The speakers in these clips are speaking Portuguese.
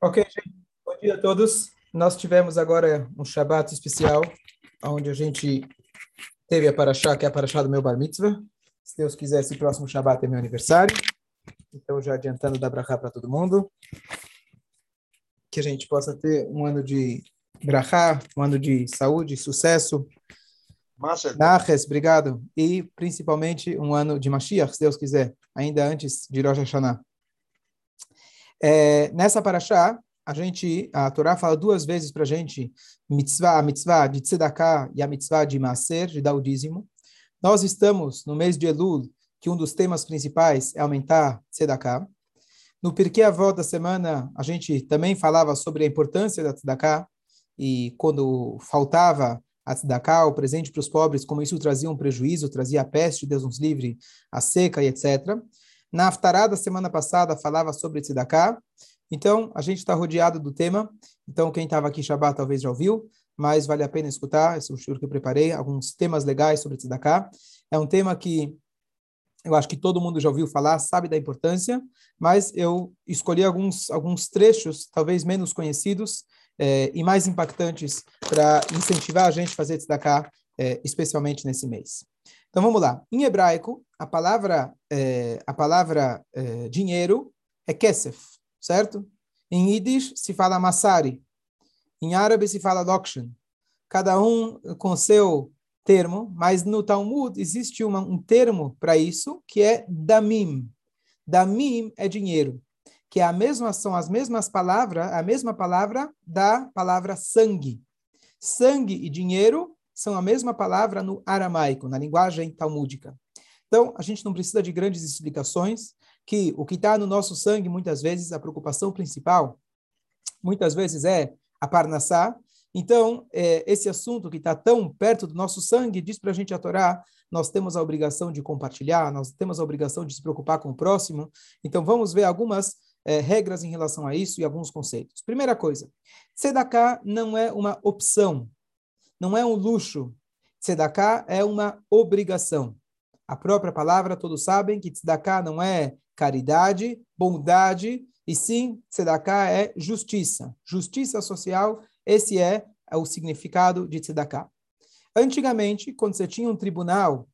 Ok, gente. Bom dia a todos. Nós tivemos agora um Shabbat especial, onde a gente teve a Paraxá, que é a Paraxá do meu Bar Mitzvah. Se Deus quiser, esse próximo Shabbat é meu aniversário. Então, já adiantando da Brachá para todo mundo. Que a gente possa ter um ano de Brachá, um ano de saúde, sucesso. Naches, obrigado. E, principalmente, um ano de Mashiach, se Deus quiser, ainda antes de Rosh Hashanah. É, nessa paraxá, a gente, a Torá fala duas vezes para a gente mitzvah, a mitzvah de tzedakah e a mitzvah de maser, de dar o dízimo. Nós estamos no mês de Elul, que um dos temas principais é aumentar tzedakah. No Pirkei Avot da semana, a gente também falava sobre a importância da tzedakah e quando faltava a tzedakah, o presente para os pobres, como isso trazia um prejuízo, trazia a peste, Deus nos livre, a seca e etc. Na Aftará da semana passada falava sobre Tzedakah, então a gente está rodeado do tema, então quem estava aqui Shabbat talvez já ouviu, mas vale a pena escutar, esse é um que eu preparei, alguns temas legais sobre Tzedakah. É um tema que eu acho que todo mundo já ouviu falar, sabe da importância, mas eu escolhi alguns, alguns trechos, talvez menos conhecidos eh, e mais impactantes, para incentivar a gente a fazer tzedakah, eh, especialmente nesse mês. Então vamos lá. Em hebraico, a palavra, é, a palavra é, dinheiro é kesef, certo? Em Yiddish se fala masari. Em árabe se fala dokshan. Cada um com seu termo, mas no Talmud existe uma, um termo para isso que é damim. Damim é dinheiro, que é a mesma são as mesmas palavras, a mesma palavra da palavra sangue. Sangue e dinheiro são a mesma palavra no aramaico, na linguagem talmúdica. Então, a gente não precisa de grandes explicações, que o que está no nosso sangue, muitas vezes, a preocupação principal, muitas vezes é a parnassá. Então, é, esse assunto que está tão perto do nosso sangue, diz para a gente a Torá, nós temos a obrigação de compartilhar, nós temos a obrigação de se preocupar com o próximo. Então, vamos ver algumas é, regras em relação a isso e alguns conceitos. Primeira coisa, Sedaká não é uma opção, não é um luxo. Tzedakah é uma obrigação. A própria palavra, todos sabem que tzedakah não é caridade, bondade, e sim, tzedakah é justiça. Justiça social, esse é o significado de tzedakah. Antigamente, quando você tinha um tribunal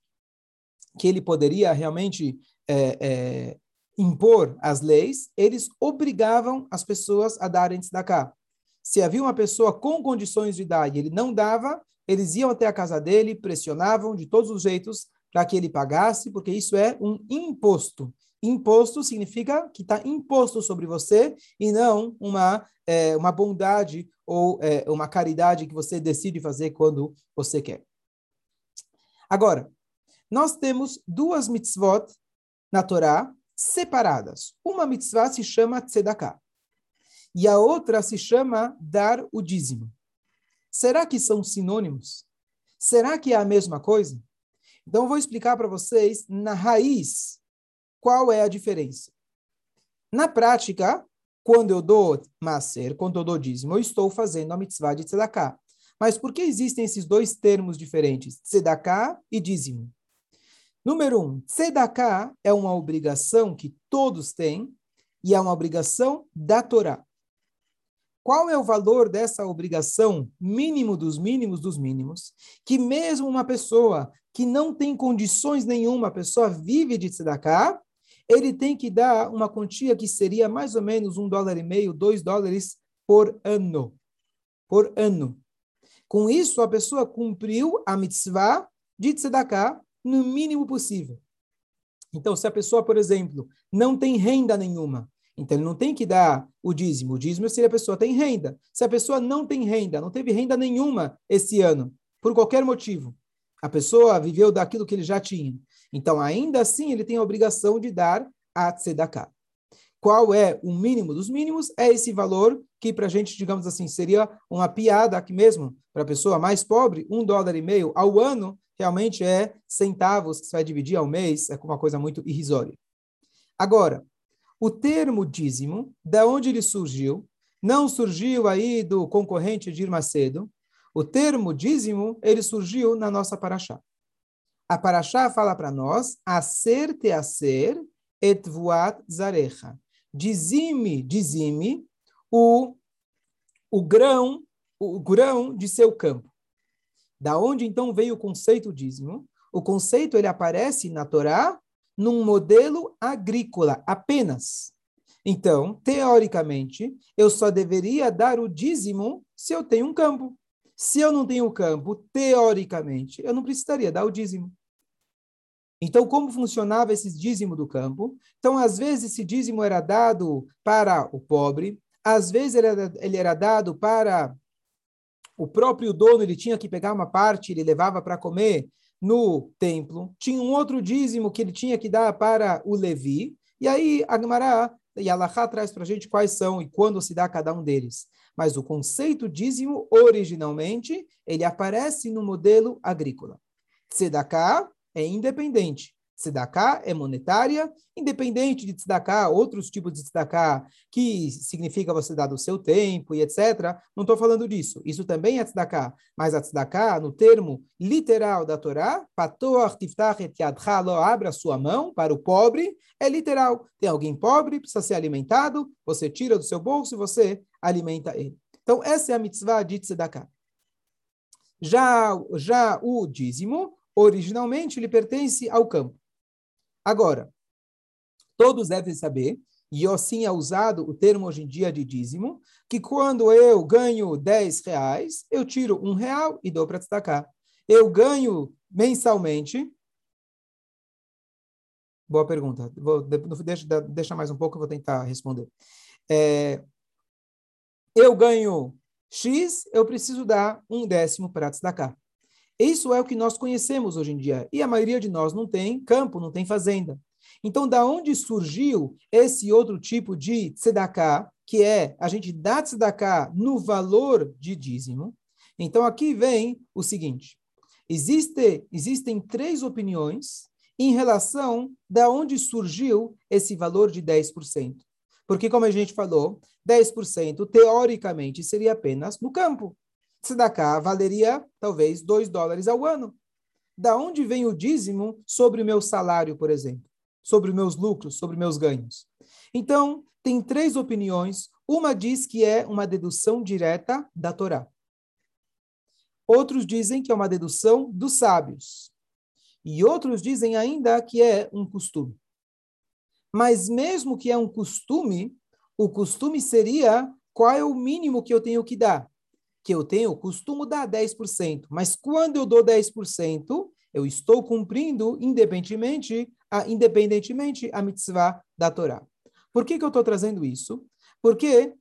que ele poderia realmente é, é, impor as leis, eles obrigavam as pessoas a darem tzedakah. Se havia uma pessoa com condições de dar e ele não dava, eles iam até a casa dele, pressionavam de todos os jeitos para que ele pagasse, porque isso é um imposto. Imposto significa que está imposto sobre você e não uma, é, uma bondade ou é, uma caridade que você decide fazer quando você quer. Agora, nós temos duas mitzvot na Torá separadas. Uma mitzvah se chama tzedakah e a outra se chama dar o dízimo. Será que são sinônimos? Será que é a mesma coisa? Então, eu vou explicar para vocês, na raiz, qual é a diferença. Na prática, quando eu dou maser, quando eu dou dízimo, eu estou fazendo a mitzvah de tzedakah. Mas por que existem esses dois termos diferentes, tzedakah e dízimo? Número um, tzedakah é uma obrigação que todos têm e é uma obrigação da Torá. Qual é o valor dessa obrigação mínimo dos mínimos dos mínimos? Que mesmo uma pessoa que não tem condições nenhuma, a pessoa vive de tzedakah, ele tem que dar uma quantia que seria mais ou menos um dólar e meio, dois dólares por ano. Por ano. Com isso, a pessoa cumpriu a mitzvah de tzedakah no mínimo possível. Então, se a pessoa, por exemplo, não tem renda nenhuma, então, ele não tem que dar o dízimo. O dízimo é se a pessoa tem renda. Se a pessoa não tem renda, não teve renda nenhuma esse ano, por qualquer motivo, a pessoa viveu daquilo que ele já tinha. Então, ainda assim, ele tem a obrigação de dar a tzedakah. Qual é o mínimo dos mínimos? É esse valor que, para a gente, digamos assim, seria uma piada aqui mesmo, para a pessoa mais pobre, um dólar e meio ao ano, realmente é centavos que você vai dividir ao mês, é uma coisa muito irrisória. Agora, o termo dízimo, da onde ele surgiu, não surgiu aí do concorrente Dir Macedo. O termo dízimo, ele surgiu na nossa paraxá. A paraxá fala para nós, acer te acer et vuat zarecha. Dizime, dizime o, o grão, o grão de seu campo. Da onde então veio o conceito dízimo? O conceito ele aparece na Torá num modelo agrícola apenas. Então, teoricamente, eu só deveria dar o dízimo se eu tenho um campo. Se eu não tenho um campo, teoricamente, eu não precisaria dar o dízimo. Então, como funcionava esse dízimo do campo? Então, às vezes, esse dízimo era dado para o pobre, às vezes ele era, ele era dado para o próprio dono, ele tinha que pegar uma parte, ele levava para comer no templo. Tinha um outro dízimo que ele tinha que dar para o Levi. E aí, Agmará e Alahá traz para a gente quais são e quando se dá cada um deles. Mas o conceito dízimo, originalmente, ele aparece no modelo agrícola. Tzedakah é independente. Tzedakah é monetária, independente de tzedakah, outros tipos de tzedakah, que significa você dar do seu tempo e etc. Não estou falando disso. Isso também é tzedakah. Mas a tzedakah, no termo literal da Torá, patoach tiftach et yadcha lo abra sua mão para o pobre, é literal. Tem alguém pobre, precisa ser alimentado, você tira do seu bolso e você alimenta ele. Então, essa é a mitzvah de tzedakah. Já, já o dízimo, originalmente, ele pertence ao campo. Agora, todos devem saber, e assim é usado o termo hoje em dia de dízimo, que quando eu ganho 10 reais, eu tiro um real e dou para destacar. Eu ganho mensalmente. Boa pergunta. Vou, deixa, deixa mais um pouco, eu vou tentar responder. É, eu ganho X, eu preciso dar um décimo para destacar. Isso é o que nós conhecemos hoje em dia. E a maioria de nós não tem campo, não tem fazenda. Então, da onde surgiu esse outro tipo de tzedakah, que é a gente dá tzedakah no valor de dízimo? Então, aqui vem o seguinte. Existe, existem três opiniões em relação da onde surgiu esse valor de 10%. Porque, como a gente falou, 10% teoricamente seria apenas no campo. Tzedakah valeria talvez 2 dólares ao ano. Da onde vem o dízimo sobre o meu salário, por exemplo? Sobre os meus lucros, sobre meus ganhos? Então, tem três opiniões. Uma diz que é uma dedução direta da Torá. Outros dizem que é uma dedução dos sábios. E outros dizem ainda que é um costume. Mas mesmo que é um costume, o costume seria qual é o mínimo que eu tenho que dar que eu tenho, costumo dar 10%, mas quando eu dou 10%, eu estou cumprindo independentemente a, independentemente a mitzvah da Torá. Por que, que eu estou trazendo isso? Porque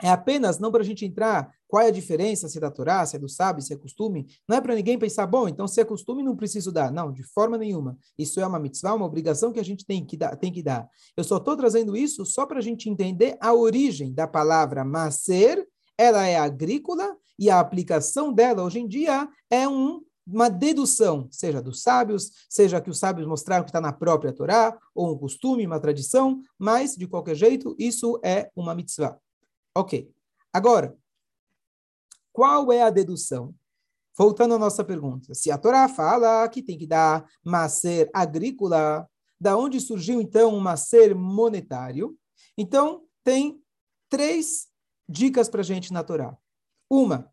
é apenas não para a gente entrar qual é a diferença, se é da Torá, se é do sábio, se é costume. Não é para ninguém pensar, bom, então se é costume, não preciso dar. Não, de forma nenhuma. Isso é uma mitzvah, uma obrigação que a gente tem que dar. Tem que dar. Eu só estou trazendo isso só para a gente entender a origem da palavra maser ela é agrícola e a aplicação dela hoje em dia é um, uma dedução, seja dos sábios, seja que os sábios mostraram que está na própria Torá, ou um costume, uma tradição, mas, de qualquer jeito, isso é uma mitzvah. Ok. Agora, qual é a dedução? Voltando à nossa pergunta, se a Torá fala que tem que dar macer agrícola, da onde surgiu então um macer monetário? Então, tem três dicas para a gente na Torá. Uma,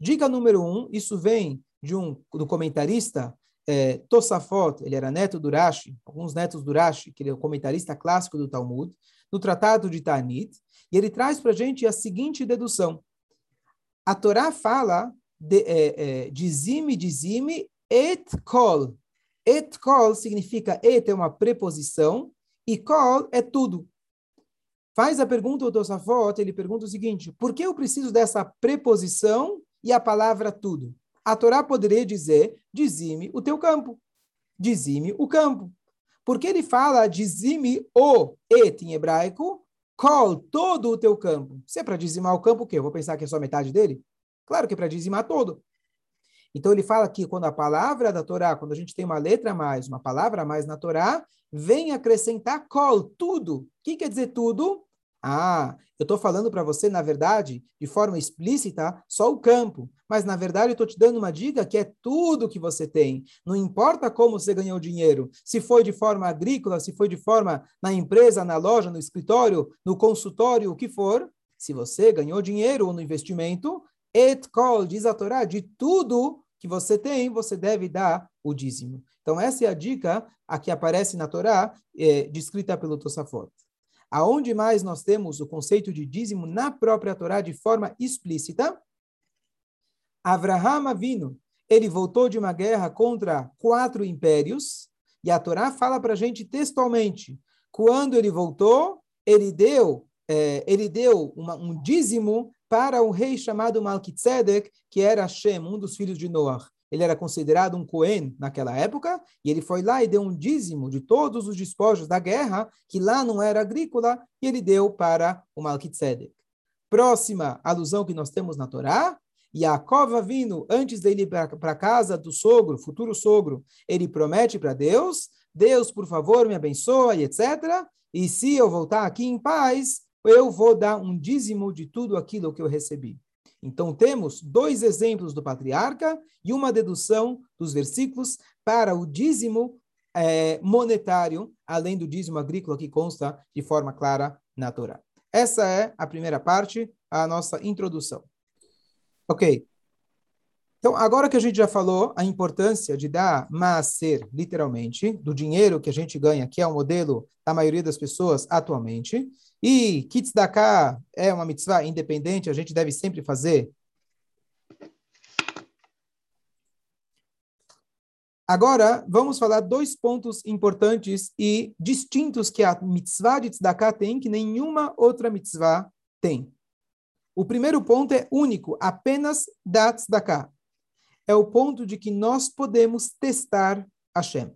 dica número um, isso vem de um do comentarista é, Tosafot, ele era neto do Rashi, alguns netos do Rashi, que ele é o comentarista clássico do Talmud, no Tratado de Tanit, e ele traz para a gente a seguinte dedução. A Torá fala de, é, é, dizime, dizime, et kol. Et kol significa et é uma preposição e kol é tudo. Faz a pergunta ao Tosafot, ele pergunta o seguinte: por que eu preciso dessa preposição e a palavra tudo? A Torá poderia dizer: dizime o teu campo, dizime o campo. Porque ele fala dizime o et em hebraico, col todo o teu campo. Se é para dizimar o campo, o quê? Eu vou pensar que é só metade dele? Claro que é para dizimar todo. Então ele fala que quando a palavra da Torá, quando a gente tem uma letra a mais, uma palavra a mais na Torá, vem acrescentar kol, tudo. O que quer dizer tudo? Ah, eu estou falando para você, na verdade, de forma explícita, só o campo. Mas, na verdade, eu estou te dando uma dica que é tudo que você tem. Não importa como você ganhou dinheiro. Se foi de forma agrícola, se foi de forma na empresa, na loja, no escritório, no consultório, o que for. Se você ganhou dinheiro no investimento, et kol, diz a Torá, de tudo que você tem, você deve dar o dízimo. Então, essa é a dica a que aparece na Torá, é, descrita pelo Tosafot. Aonde mais nós temos o conceito de dízimo na própria Torá de forma explícita? Avraham Avino, ele voltou de uma guerra contra quatro impérios, e a Torá fala para a gente textualmente, quando ele voltou, ele deu, é, ele deu uma, um dízimo para um rei chamado Malkitzedek, que era Shem, um dos filhos de Noah. Ele era considerado um Cohen naquela época, e ele foi lá e deu um dízimo de todos os despojos da guerra, que lá não era agrícola, e ele deu para o Malkitzedek. Próxima alusão que nós temos na Torá, Yaakov vindo antes dele ir para a casa do sogro, futuro sogro, ele promete para Deus, Deus, por favor, me abençoa e etc. E se eu voltar aqui em paz, eu vou dar um dízimo de tudo aquilo que eu recebi. Então, temos dois exemplos do patriarca e uma dedução dos versículos para o dízimo é, monetário, além do dízimo agrícola que consta de forma clara na Torá. Essa é a primeira parte, a nossa introdução. Ok. Então, agora que a gente já falou a importância de dar maaser, literalmente, do dinheiro que a gente ganha, que é o modelo da maioria das pessoas atualmente, e Kitzdaka é uma mitzvah independente, a gente deve sempre fazer. Agora, vamos falar dois pontos importantes e distintos que a mitzvah de tzedakah tem, que nenhuma outra mitzvah tem. O primeiro ponto é único, apenas da tzedakah. É o ponto de que nós podemos testar Hashem.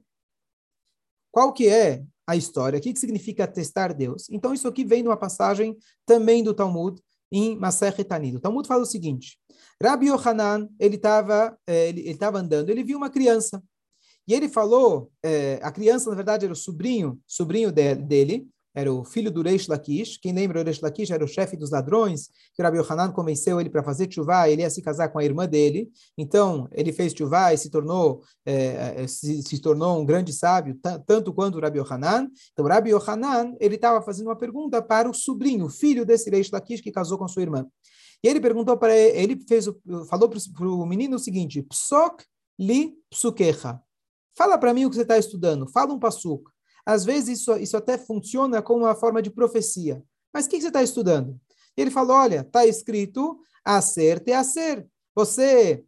Qual que é a história? O que, que significa testar Deus? Então, isso aqui vem numa passagem também do Talmud, em Masechet Tanid. O Talmud fala o seguinte, Rabbi Yohanan, ele estava eh, ele, ele andando, ele viu uma criança. E ele falou, eh, a criança, na verdade, era o sobrinho, sobrinho dele, era o filho do Reish Lakish. Quem lembra, o Reish Lakish era o chefe dos ladrões, que o Rabbi Yohanan convenceu ele para fazer chuvá, ele ia se casar com a irmã dele. Então, ele fez chuvá e se tornou, é, se, se, tornou um grande sábio, tanto quanto o Rabbi Yohanan. Então, o Rabbi Yohanan, ele estava fazendo uma pergunta para o sobrinho, filho desse Reish Lakish, que casou com sua irmã. E ele perguntou para ele, ele fez, falou para o menino o seguinte, Psok li psukecha. Fala para mim o que você está estudando, fala um passuca. Às vezes isso, isso até funciona como uma forma de profecia. Mas o que, que você está estudando? Ele falou, olha, está escrito a ser te a ser. Você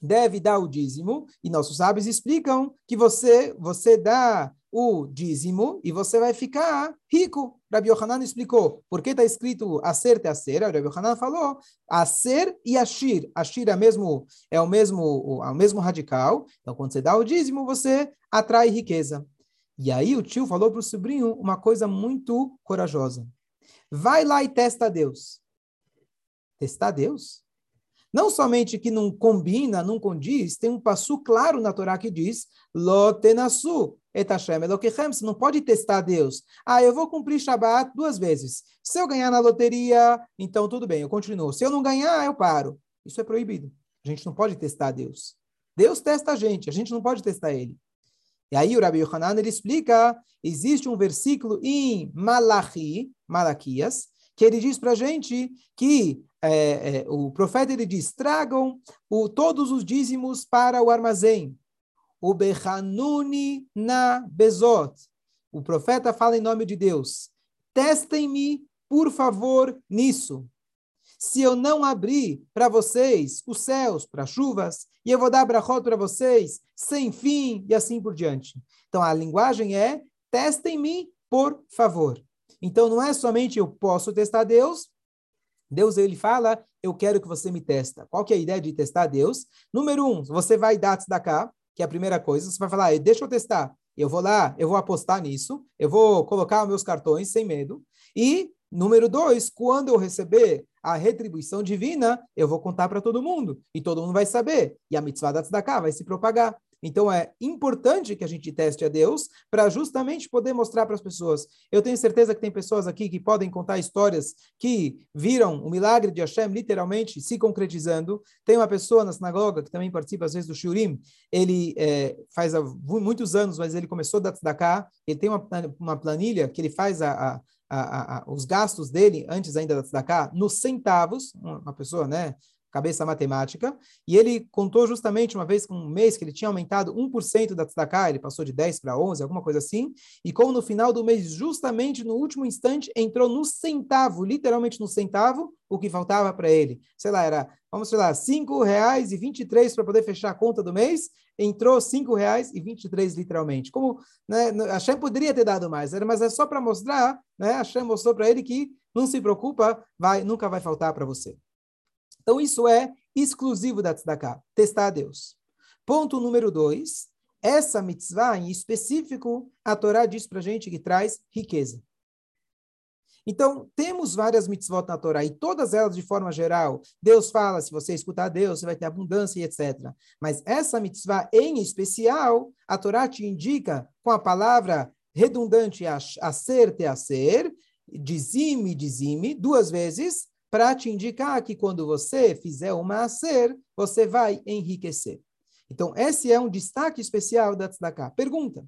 deve dar o dízimo, e nossos sábios explicam que você, você dá o dízimo e você vai ficar rico. Rabbi Yohanan explicou por que está escrito a ser te a ser. Rabbi Yohanan falou a ser e ashir. Ashir é, mesmo, é o mesmo é o mesmo radical. Então, quando você dá o dízimo, você atrai riqueza. E aí o tio falou para o sobrinho uma coisa muito corajosa. Vai lá e testa Deus. Testar Deus? Não somente que não combina, não condiz, tem um passo claro na Torá que diz, Lo tenasu et Hashem Elokechem, você não pode testar Deus. Ah, eu vou cumprir Shabbat duas vezes. Se eu ganhar na loteria, então tudo bem, eu continuo. Se eu não ganhar, eu paro. Isso é proibido. A gente não pode testar Deus. Deus testa a gente, a gente não pode testar ele. E aí o Rabbi Yohanan ele explica, existe um versículo em Malachi, Malaquias, que ele diz para a gente que é, é, o profeta ele diz, tragam o, todos os dízimos para o armazém. O Bechanuni na Bezot. O profeta fala em nome de Deus. Testem-me, por favor, nisso se eu não abrir para vocês os céus para chuvas, e eu vou dar brachot para vocês sem fim, e assim por diante. Então, a linguagem é, testem-me, por favor. Então, não é somente eu posso testar Deus, Deus, ele fala, eu quero que você me testa. Qual que é a ideia de testar Deus? Número um, você vai dar cá, que é a primeira coisa, você vai falar, deixa eu testar. Eu vou lá, eu vou apostar nisso, eu vou colocar meus cartões sem medo. E, número dois, quando eu receber a retribuição divina, eu vou contar para todo mundo, e todo mundo vai saber, e a mitzvah da tzedakah vai se propagar. Então é importante que a gente teste a Deus para justamente poder mostrar para as pessoas. Eu tenho certeza que tem pessoas aqui que podem contar histórias que viram o milagre de Hashem literalmente se concretizando. Tem uma pessoa na sinagoga que também participa às vezes do Shurim. Ele é, faz há muitos anos, mas ele começou da Tzedakah. Ele tem uma, uma planilha que ele faz a, a a, a, os gastos dele, antes ainda da tzedakah, nos centavos, uma pessoa, né, cabeça matemática, e ele contou justamente uma vez com um mês que ele tinha aumentado 1% da tzedakah, ele passou de 10 para 11, alguma coisa assim, e como no final do mês, justamente no último instante, entrou no centavo, literalmente no centavo, o que faltava para ele. Sei lá, era, vamos sei lá, R$ 5,23 para poder fechar a conta do mês, entrou R$ 5,23 literalmente. Como né, a Shem poderia ter dado mais, mas é só para mostrar, né, a Shem mostrou para ele que não se preocupa, vai, nunca vai faltar para você. Então, isso é exclusivo da tzedakah, testar a Deus. Ponto número dois, essa mitzvah em específico, a Torá diz para a gente que traz riqueza. Então, temos várias mitzvot na Torá, e todas elas, de forma geral, Deus fala, se você escutar Deus, você vai ter abundância e etc. Mas essa mitzvah, em especial, a Torá te indica com a palavra redundante a, a ser, te a ser, dizime, dizime, duas vezes, para te indicar que quando você fizer uma a ser, você vai enriquecer. Então, esse é um destaque especial da tzedakah. Pergunta,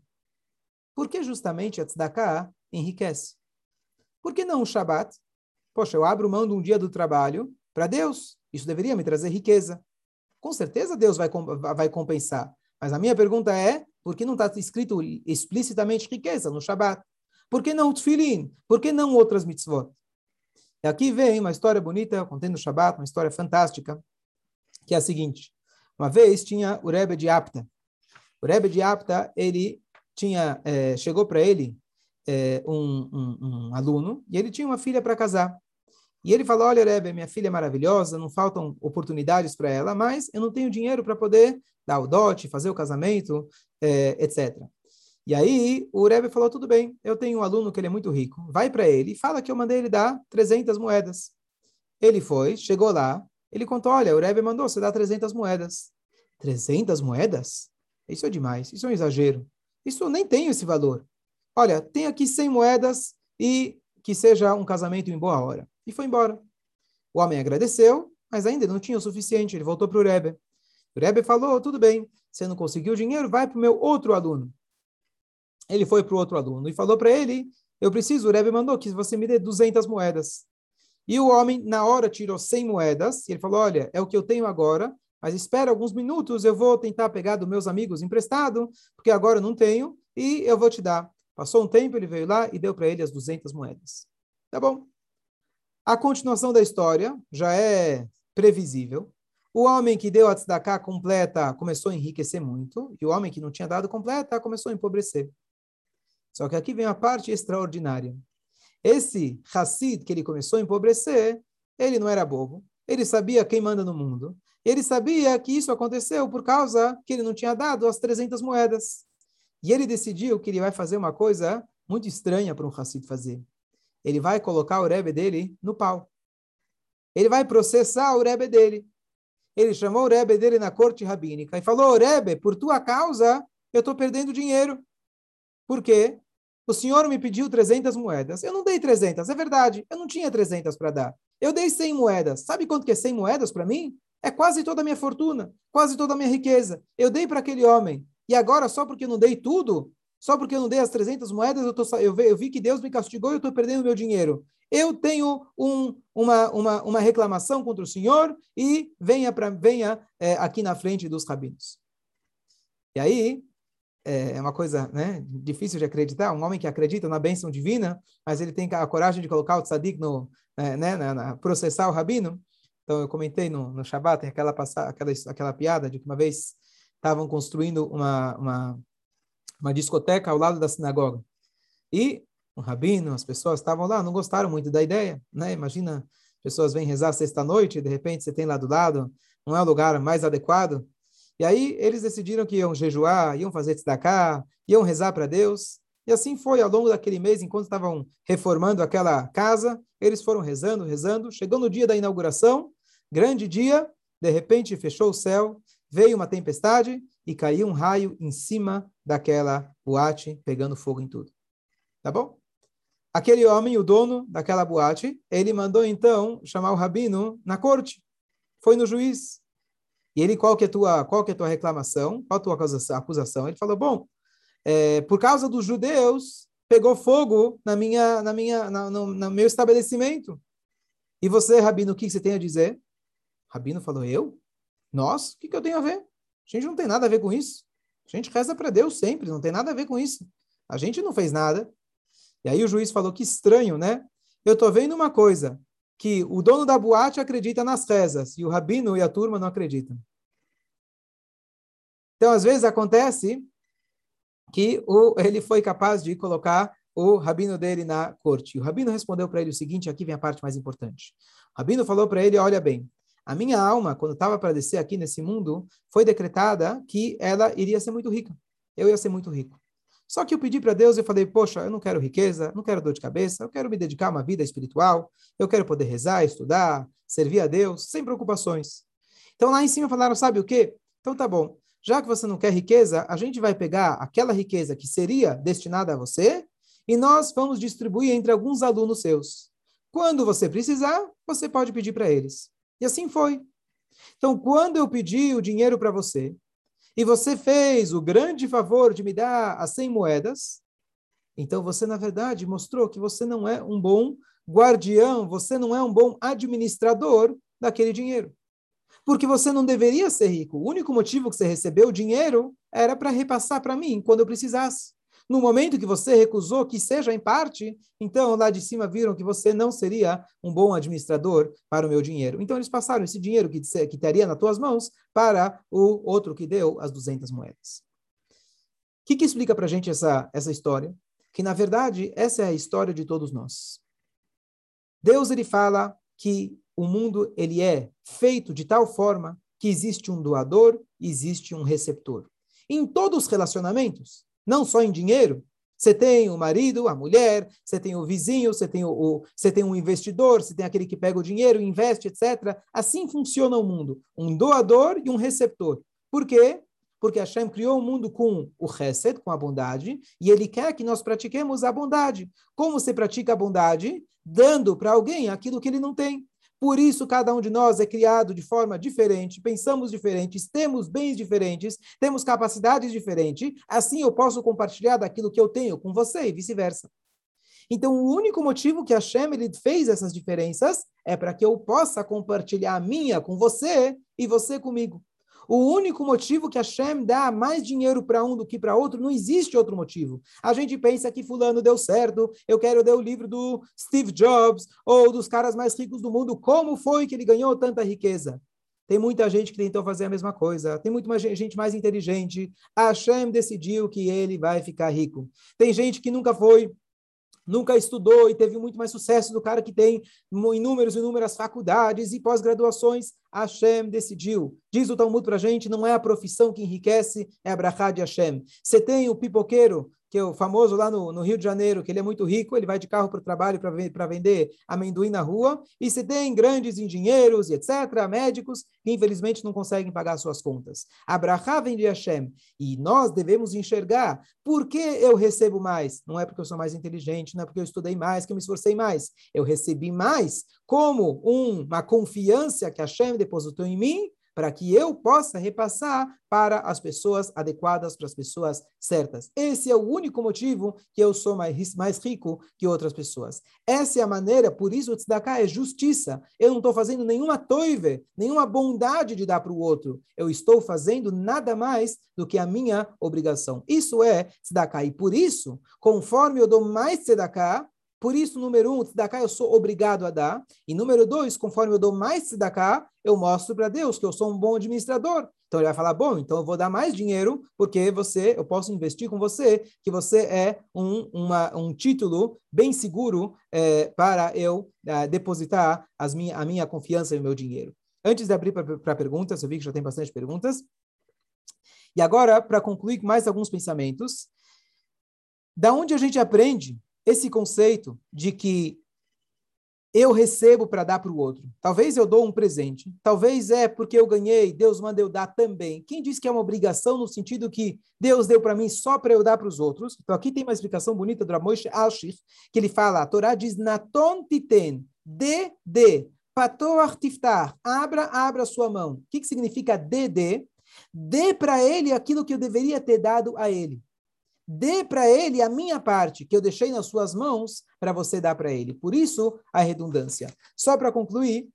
por que justamente a tzedakah enriquece? Por que não o Shabat? Poxa, eu abro mão de um dia do trabalho para Deus. Isso deveria me trazer riqueza. Com certeza Deus vai, vai compensar. Mas a minha pergunta é, por que não está escrito explicitamente riqueza no Shabat? Por que não o Tfilin? Por que não outras mitzvot? E aqui vem uma história bonita, eu contei no Shabbat, uma história fantástica, que é a seguinte. Uma vez tinha o Rebbe de Apta. O Rebbe de Apta, ele tinha, é, chegou para ele é, um, um, um, aluno, e ele tinha uma filha para casar. E ele falou, olha, Rebbe, minha filha é maravilhosa, não faltam oportunidades para ela, mas eu não tenho dinheiro para poder dar o dote, fazer o casamento, é, etc. E aí o Rebbe falou, tudo bem, eu tenho um aluno que ele é muito rico, vai para ele e fala que eu mandei ele dar 300 moedas. Ele foi, chegou lá, ele contou, olha, o Rebbe mandou você dar 300 moedas. 300 moedas? Isso é demais, isso é um exagero. Isso nem tem esse valor. Olha, tem aqui 100 moedas e que seja um casamento em boa hora. E foi embora. O homem agradeceu, mas ainda não tinha o suficiente, ele voltou para o Rebbe. O Rebbe falou, tudo bem, você não conseguiu dinheiro, vai para o meu outro aluno ele foi para o outro aluno e falou para ele, eu preciso, o Rebbe mandou que você me dê 200 moedas. E o homem, na hora, tirou 100 moedas, e ele falou, olha, é o que eu tenho agora, mas espera alguns minutos, eu vou tentar pegar dos meus amigos emprestado, porque agora eu não tenho, e eu vou te dar. Passou um tempo, ele veio lá e deu para ele as 200 moedas. Tá bom? A continuação da história já é previsível. O homem que deu a tzedakah completa começou a enriquecer muito, e o homem que não tinha dado completa começou a empobrecer. Só que aqui vem a parte extraordinária. Esse Hassid que ele começou a empobrecer, ele não era bobo. Ele sabia quem manda no mundo. Ele sabia que isso aconteceu por causa que ele não tinha dado as 300 moedas. E ele decidiu que ele vai fazer uma coisa muito estranha para um Hassid fazer. Ele vai colocar o Rebbe dele no pau. Ele vai processar o Rebbe dele. Ele chamou o Rebbe dele na corte rabínica e falou: Rebbe, por tua causa, eu estou perdendo dinheiro. Por quê? O senhor me pediu 300 moedas. Eu não dei 300, é verdade. Eu não tinha 300 para dar. Eu dei 100 moedas. Sabe quanto que é 100 moedas para mim? É quase toda a minha fortuna, quase toda a minha riqueza. Eu dei para aquele homem. E agora, só porque eu não dei tudo, só porque eu não dei as 300 moedas, eu, tô, eu, vi, eu vi que Deus me castigou e eu estou perdendo meu dinheiro. Eu tenho um, uma, uma, uma reclamação contra o senhor e venha, pra, venha é, aqui na frente dos rabinos. E aí, é, é uma coisa né, difícil de acreditar, um homem que acredita na bênção divina, mas ele tem a coragem de colocar o tzadik no, né, né, na, na, processar o rabino. Então, eu comentei no, no Shabbat, aquela, aquela, aquela piada de que uma vez estavam construindo uma, uma, uma discoteca ao lado da sinagoga. E o rabino, as pessoas estavam lá, não gostaram muito da ideia. Né? Imagina, pessoas vêm rezar sexta-noite, de repente você tem lá do lado, não é o lugar mais adequado. E aí eles decidiram que iam jejuar, iam fazer tzedakah, iam rezar para Deus. E assim foi ao longo daquele mês, enquanto estavam reformando aquela casa, eles foram rezando, rezando. Chegou no dia da inauguração, grande dia, de repente fechou o céu, veio uma tempestade e caiu um raio em cima daquela boate, pegando fogo em tudo. Tá bom? Aquele homem, o dono daquela boate, ele mandou então chamar o rabino na corte. Foi no juiz. E ele, qual que é tua, qual que é tua reclamação? Qual a tua acusação? Ele falou, bom, é, por causa dos judeus, pegou fogo na minha, na minha, na, no, no meu estabelecimento. E você, Rabino, o que você tem a dizer? Rabino falou, eu? Nós? O que, que eu tenho a ver? A gente não tem nada a ver com isso. A gente reza para Deus sempre, não tem nada a ver com isso. A gente não fez nada. E aí o juiz falou que estranho, né? Eu estou vendo uma coisa, que o dono da boate acredita nas rezas e o rabino e a turma não acreditam. Então, às vezes acontece que o, ele foi capaz de colocar o rabino dele na corte. O rabino respondeu para ele o seguinte, aqui vem a parte mais importante. O rabino falou para ele, olha bem, a minha alma, quando estava para descer aqui nesse mundo, foi decretada que ela iria ser muito rica. Eu ia ser muito rico. Só que eu pedi para Deus e falei, poxa, eu não quero riqueza, não quero dor de cabeça, eu quero me dedicar a uma vida espiritual, eu quero poder rezar, estudar, servir a Deus, sem preocupações. Então lá em cima falaram, sabe o quê? Então tá bom, já que você não quer riqueza, a gente vai pegar aquela riqueza que seria destinada a você e nós vamos distribuir entre alguns alunos seus. Quando você precisar, você pode pedir para eles. E assim foi. Então, quando eu pedi o dinheiro para você, e você fez o grande favor de me dar as 100 moedas, então você, na verdade, mostrou que você não é um bom guardião, você não é um bom administrador daquele dinheiro. Porque você não deveria ser rico. O único motivo que você recebeu o dinheiro era para repassar para mim quando eu precisasse. No momento que você recusou que seja em parte, então lá de cima viram que você não seria um bom administrador para o meu dinheiro. Então eles passaram esse dinheiro que, que estaria nas tuas mãos para o outro que deu as 200 moedas. O que, que explica para a gente essa, essa história? Que, na verdade, essa é a história de todos nós. Deus ele fala que o mundo ele é feito de tal forma que existe um doador, existe um receptor. Em todos os relacionamentos, não só em dinheiro. Você tem o marido, a mulher, você tem o vizinho, você tem, o, o, você tem um investidor, você tem aquele que pega o dinheiro, investe, etc. Assim funciona o mundo. Um doador e um receptor. Por quê? Porque Hashem criou o mundo com o Hesed, com a bondade, e ele quer que nós pratiquemos a bondade. Como você pratica a bondade? Dando para alguém aquilo que ele não tem. Por isso, cada um de nós é criado de forma diferente, pensamos diferentes, temos bens diferentes, temos capacidades diferentes. Assim, eu posso compartilhar daquilo que eu tenho com você e vice-versa. Então, o único motivo que Hashem ele fez essas diferenças é para que eu possa compartilhar a minha com você e você comigo. O único motivo que a Hashem dá mais dinheiro para um do que para outro, não existe outro motivo. A gente pensa que fulano deu certo, eu quero ler o livro do Steve Jobs ou dos caras mais ricos do mundo, como foi que ele ganhou tanta riqueza? Tem muita gente que tentou fazer a mesma coisa. Tem muito mais gente mais inteligente. A Hashem decidiu que ele vai ficar rico. Tem gente que nunca foi nunca estudou e teve muito mais sucesso do cara que tem inúmeras e inúmeras faculdades e pós-graduações. Hashem decidiu. Diz o Talmud para a gente, não é a profissão que enriquece, é a brachá de Hashem. Você tem o pipoqueiro que é o famoso lá no, no, Rio de Janeiro, que ele é muito rico, ele vai de carro para o trabalho para vender amendoim na rua, e se tem grandes engenheiros e etc., médicos, que infelizmente não conseguem pagar suas contas. Abraha vem de Hashem, e nós devemos enxergar por que eu recebo mais. Não é porque eu sou mais inteligente, não é porque eu estudei mais, que eu me esforcei mais. Eu recebi mais como um, uma confiança que Hashem depositou em mim, para que eu possa repassar para as pessoas adequadas, para as pessoas certas. Esse é o único motivo que eu sou mais, mais rico que outras pessoas. Essa é a maneira, por isso o tzedakah é justiça. Eu não estou fazendo nenhuma toive, nenhuma bondade de dar para o outro. Eu estou fazendo nada mais do que a minha obrigação. Isso é tzedakah. E por isso, conforme eu dou mais tzedakah, por isso, número um, tzedakah eu sou obrigado a dar. E número dois, conforme eu dou mais tzedakah, eu mostro para Deus que eu sou um bom administrador. Então ele vai falar, bom, então eu vou dar mais dinheiro porque você, eu posso investir com você, que você é um, uma, um título bem seguro é, para eu é, depositar as minha, a minha confiança e o meu dinheiro. Antes de abrir para perguntas, eu vi que já tem bastante perguntas. E agora, para concluir mais alguns pensamentos, da onde a gente aprende esse conceito de que eu recebo para dar para o outro. Talvez eu dou um presente, talvez é porque eu ganhei, Deus manda eu dar também. Quem diz que é uma obrigação no sentido que Deus deu para mim só para eu dar para os outros? Então aqui tem uma explicação bonita do Ramosh Alshich, que ele fala, a Torá diz naton titen, de, de, patoar tiftar, abra, abra sua mão. O que, que significa de, de? Dê para ele aquilo que eu deveria ter dado a ele. Dê para ele a minha parte, que eu deixei nas suas mãos, para você dar para ele. Por isso, a redundância. Só para concluir,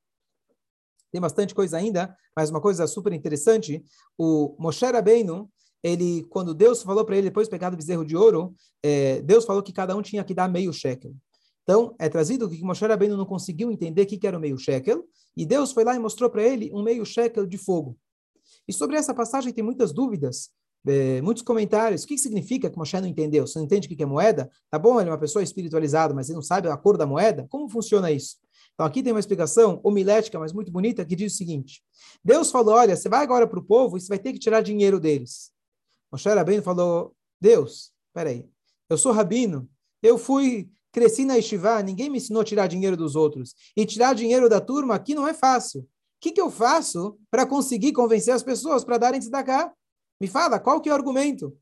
tem bastante coisa ainda, mas uma coisa super interessante, o Moshe Rabbeinu, ele, quando Deus falou para ele, depois de pegar o bezerro de ouro, é, Deus falou que cada um tinha que dar meio shekel. Então, é trazido que Moshe Rabbeinu não conseguiu entender o que, que era o meio shekel, e Deus foi lá e mostrou para ele um meio shekel de fogo. E sobre essa passagem tem muitas dúvidas, é, muitos comentários. O que, significa que Moshe não entendeu? Você não entende o que, é moeda? Tá bom, ele é uma pessoa espiritualizada, mas ele não sabe a cor da moeda? Como funciona isso? Então aqui tem uma explicação homilética, mas muito bonita, que diz o seguinte: Deus falou: olha, você vai agora para o povo e você vai ter que tirar dinheiro deles. Moshe Rabbeinu falou: Deus, peraí, eu sou rabino, eu fui cresci na Yeshiva, ninguém me ensinou a tirar dinheiro dos outros. E tirar dinheiro da turma aqui não é fácil. O que, que eu faço para conseguir convencer as pessoas para darem cá? Me fala, qual que é o argumento?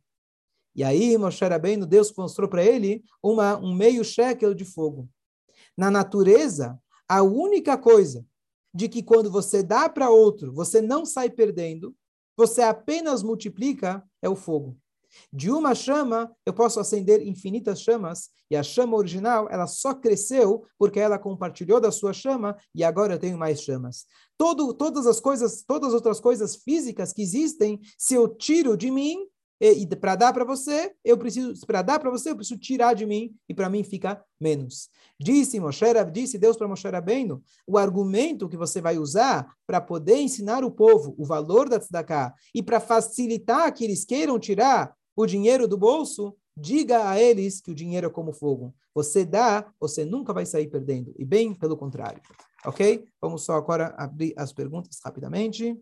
E aí, Moshe Rabbeinu, Deus mostrou para ele uma, um meio shekel de fogo. Na natureza, a única coisa de que quando você dá para outro, você não sai perdendo, você apenas multiplica, é o fogo. De uma chama, eu posso acender infinitas chamas, e a chama original, ela só cresceu porque ela compartilhou da sua chama, e agora eu tenho mais chamas. Todo, todas as coisas, todas as outras coisas físicas que existem, se eu tiro de mim, e, e para dar para você, eu preciso, para dar para você, eu preciso tirar de mim, e para mim fica menos. Disse Moshe, disse Deus para Moshe Rabbeinu, o argumento que você vai usar para poder ensinar o povo o valor da tzedakah, e para facilitar que eles queiram tirar, o dinheiro do bolso, diga a eles que o dinheiro é como fogo. Você dá, você nunca vai sair perdendo. E bem pelo contrário. Ok? Vamos só agora abrir as perguntas rapidamente.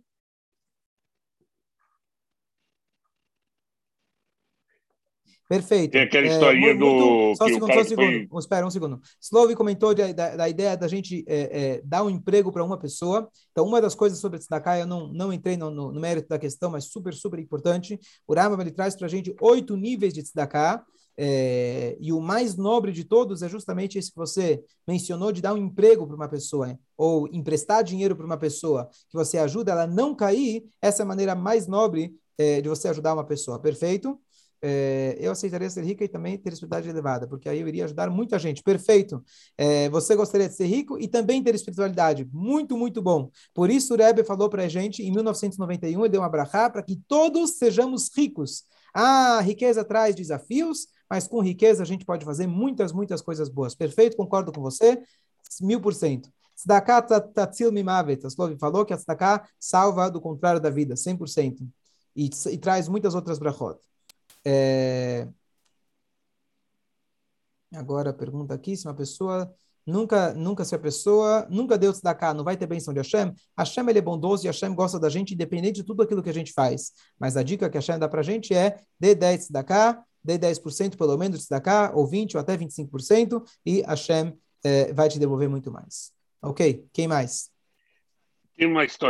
Perfeito. Tem aquela historinha é, muito, do. Só um segundo, só um segundo. Foi... Espera um segundo. Slove comentou de, da, da, ideia da gente é, é, dar um emprego para uma pessoa. Então, uma das coisas sobre Tzedakah, eu não, não entrei no, no, no, mérito da questão, mas super, super importante. O Rama ele traz para a gente oito níveis de Tzedakah. É, e o mais nobre de todos é justamente esse que você mencionou de dar um emprego para uma pessoa, ou emprestar dinheiro para uma pessoa, que você ajuda ela a não cair. Essa é a maneira mais nobre é, de você ajudar uma pessoa. Perfeito? É, eu aceitaria ser rica e também ter espiritualidade elevada, porque aí eu iria ajudar muita gente. Perfeito. É, você gostaria de ser rico e também ter espiritualidade. Muito, muito bom. Por isso, o Rebbe falou para a gente, em 1991, ele deu uma brachá para que todos sejamos ricos. Ah, riqueza traz desafios, mas com riqueza a gente pode fazer muitas, muitas coisas boas. Perfeito, concordo com você, mil por cento. Tzedakah tatzil mimavet. Falou que a tzedakah salva do contrário da vida, 100%. E, e traz muitas outras brachot. É... Agora, pergunta aqui, se uma pessoa nunca, nunca se a pessoa nunca deu cá, não vai ter bênção de Hashem. Hashem ele é bondoso e Hashem gosta da gente independente de tudo aquilo que a gente faz. Mas a dica que Hashem dá pra gente é dê 10 cá, dê 10% pelo menos de cá, ou 20 ou até 25% e Hashem é, vai te devolver muito mais. Ok? Quem mais? Tem uma história